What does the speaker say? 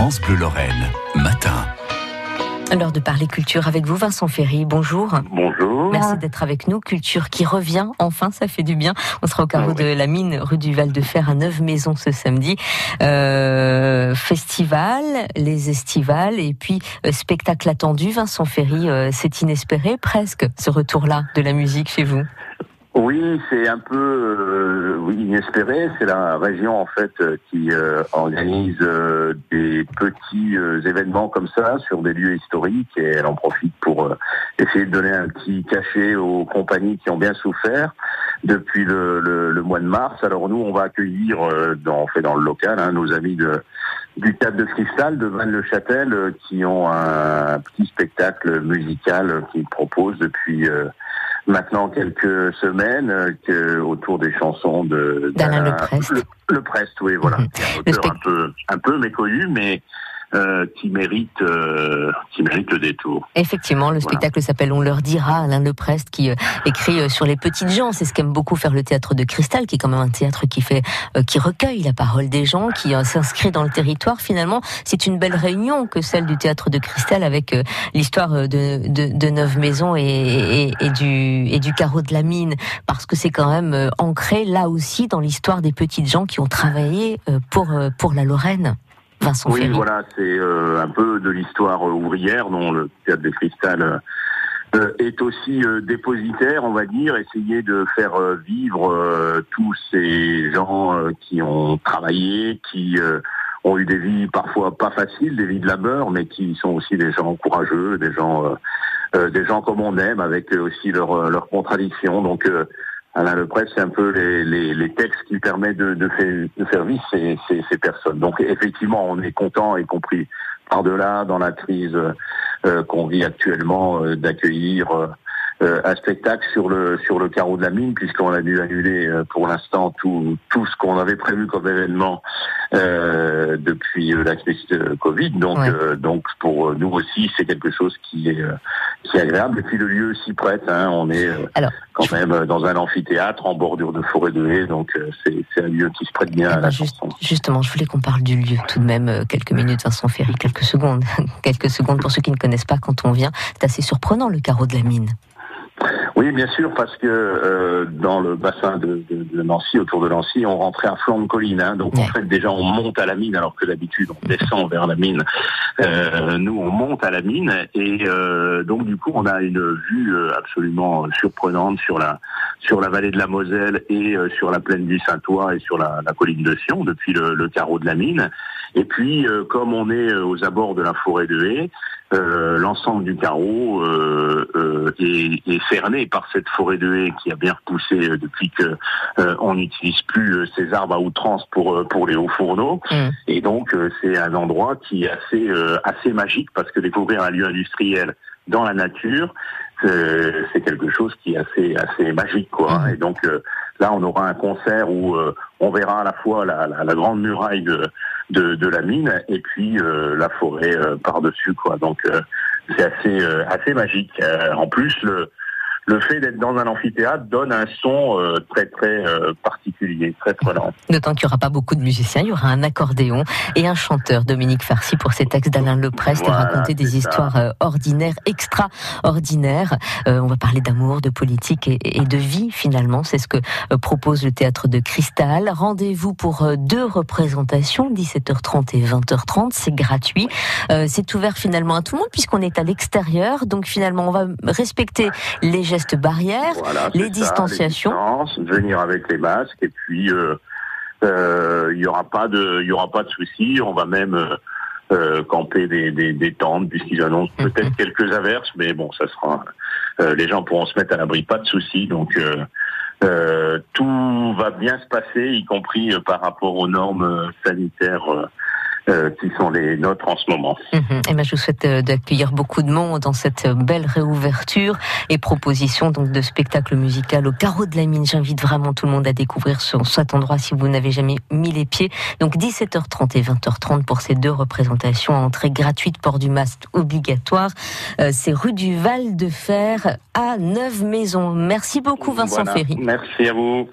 France Bleu Lorraine, matin. L'heure de parler culture avec vous, Vincent Ferry. Bonjour. Bonjour. Merci d'être avec nous. Culture qui revient, enfin, ça fait du bien. On sera au carreau Ah de la mine, rue du Val de Fer, à Neuve Maisons ce samedi. Euh, festival, les estivales, et puis euh, spectacle attendu. Vincent Ferry, euh, c'est inespéré presque, ce retour-là de la musique chez vous. Oui, c'est un peu euh, inespéré. C'est la région en fait euh, qui euh, organise des petits événements comme ça sur des lieux historiques et elle en profite pour essayer de donner un petit cachet aux compagnies qui ont bien souffert depuis le, mois de mars. Alors nous, on va accueillir dans, fait dans le local hein, nos amis de du Théâtre de Cristal de Vannes-le-Châtel qui ont un petit spectacle musical qu'ils proposent depuis maintenant quelques semaines euh, que, autour des chansons de D'Alain Leprest. Le, Leprest, oui, voilà. Un Le auteur un peu un peu méconnu, mais euh, qui mérite euh, qui mérite le détour. Effectivement, le spectacle s'appelle On leur dira, Alain Leprest qui euh, écrit euh, sur les petites gens. C'est ce qu'aime beaucoup faire le théâtre de Cristal, qui est quand même un théâtre qui fait, euh, qui recueille la parole des gens, qui s'inscrit dans le territoire. Finalement, c'est une belle réunion que celle du théâtre de Cristal avec l'histoire de, de, de Neuve Maisons et, et, et du, et du carreau de la mine, parce que c'est quand même ancré là aussi dans l'histoire des petites gens qui ont travaillé euh, pour, pour la Lorraine. Vincent Oui, Ferry. voilà, c'est euh, un peu de l'histoire euh, ouvrière dont le théâtre de Cristal euh, est aussi euh, dépositaire, on va dire, essayer de faire euh, vivre euh, tous ces gens euh, qui ont travaillé, qui euh, ont eu des vies parfois pas faciles, des vies de labeur, mais qui sont aussi des gens courageux, des gens, euh, euh, des gens comme on aime, avec aussi leurs leurs contradictions. Donc euh, Alain Leprest, c'est un peu les, les, les textes qui permettent de, de, faire, de faire vivre ces, ces, ces personnes. Donc effectivement, on est content, y compris par-delà, dans la crise euh, qu'on vit actuellement, euh, d'accueillir euh, euh, un spectacle sur le sur le carreau de la mine, puisqu'on a dû annuler euh, pour l'instant tout tout ce qu'on avait prévu comme événement euh, depuis la crise de Covid. Donc Ouais. euh, donc pour nous aussi, c'est quelque chose qui est euh, qui est agréable. Et puis le lieu s'y prête. Hein, on est euh, Alors, quand même euh, dans un amphithéâtre en bordure de forêt de haies, donc euh, c'est c'est un lieu qui se prête bien Eh à ben, la juste- chanson. Justement, je voulais qu'on parle du lieu tout de même quelques minutes, Vincent Ferry, quelques secondes. quelques secondes pour ceux qui ne connaissent pas quand on vient. C'est assez surprenant le carreau de la mine. Oui, bien sûr, parce que euh, dans le bassin de, de- de Nancy, autour de Nancy, on rentrait à flanc de colline. hein. donc en fait, déjà, on monte à la mine, alors que d'habitude, on descend vers la mine. Euh, nous, on monte à la mine, et euh, donc du coup, on a une vue euh, absolument surprenante sur la sur la vallée de la Moselle et sur la plaine du Saint-Ouen et sur la, la colline de Sion, depuis le, le carreau de la mine. Et puis, comme on est aux abords de la forêt de haies, euh, l'ensemble du carreau euh, euh, est, est cerné par cette forêt de haies qui a bien repoussé depuis que on n'utilise plus euh, ces arbres à outrance pour euh, pour les hauts fourneaux. Mm. Et donc euh, c'est un endroit qui est assez euh, assez magique parce que découvrir un lieu industriel dans la nature, c'est c'est quelque chose qui est assez assez magique quoi. Mhm. Et donc euh, là on aura un concert où euh, on verra à la fois la, la, la grande muraille de, de de la mine et puis euh, la forêt euh, par dessus quoi. Donc euh, c'est assez euh, assez magique. Euh, en plus le le fait d'être dans un amphithéâtre donne un son euh, très très euh, particulier, très prenant. D'autant qu'il n'y aura pas beaucoup de musiciens, il y aura un accordéon et un chanteur, Dominique Farcy, pour ses textes d'Alain Leprest et Voilà, raconter des ça. histoires euh, ordinaires, extraordinaires. Euh, on va parler d'amour, de politique et, et de vie finalement. C'est ce que euh, propose le théâtre de Cristal. Rendez-vous pour deux représentations, 17h30 et 20h30. C'est gratuit. Euh, c'est ouvert finalement à tout le monde puisqu'on est à l'extérieur. Donc finalement, on va respecter les gestes barrières. Voilà, les distanciations. les distances, venir avec les masques et puis euh, euh, il y aura pas de il y aura pas de souci. On va même euh, euh, camper des, des, des tentes puisqu'ils annoncent Mhm. peut-être quelques averses, mais bon, ça sera euh, les gens pourront se mettre à l'abri, pas de souci. Donc euh, euh, tout va bien se passer, y compris euh, par rapport aux normes euh, sanitaires euh, qui sont les nôtres en ce moment. Mhm. Eh ben, je vous souhaite euh, d'accueillir beaucoup de monde dans cette euh, belle réouverture et proposition donc de spectacle musical au carreau de la mine. J'invite vraiment tout le monde à découvrir ce- cet endroit si vous n'avez jamais mis les pieds. Donc 17h30 et 20h30 pour ces deux représentations, entrée gratuite, port du masque obligatoire. Euh, C'est rue du Val de Fer à Neuve Maisons. Merci beaucoup Vincent Voilà. Ferry. Merci à vous.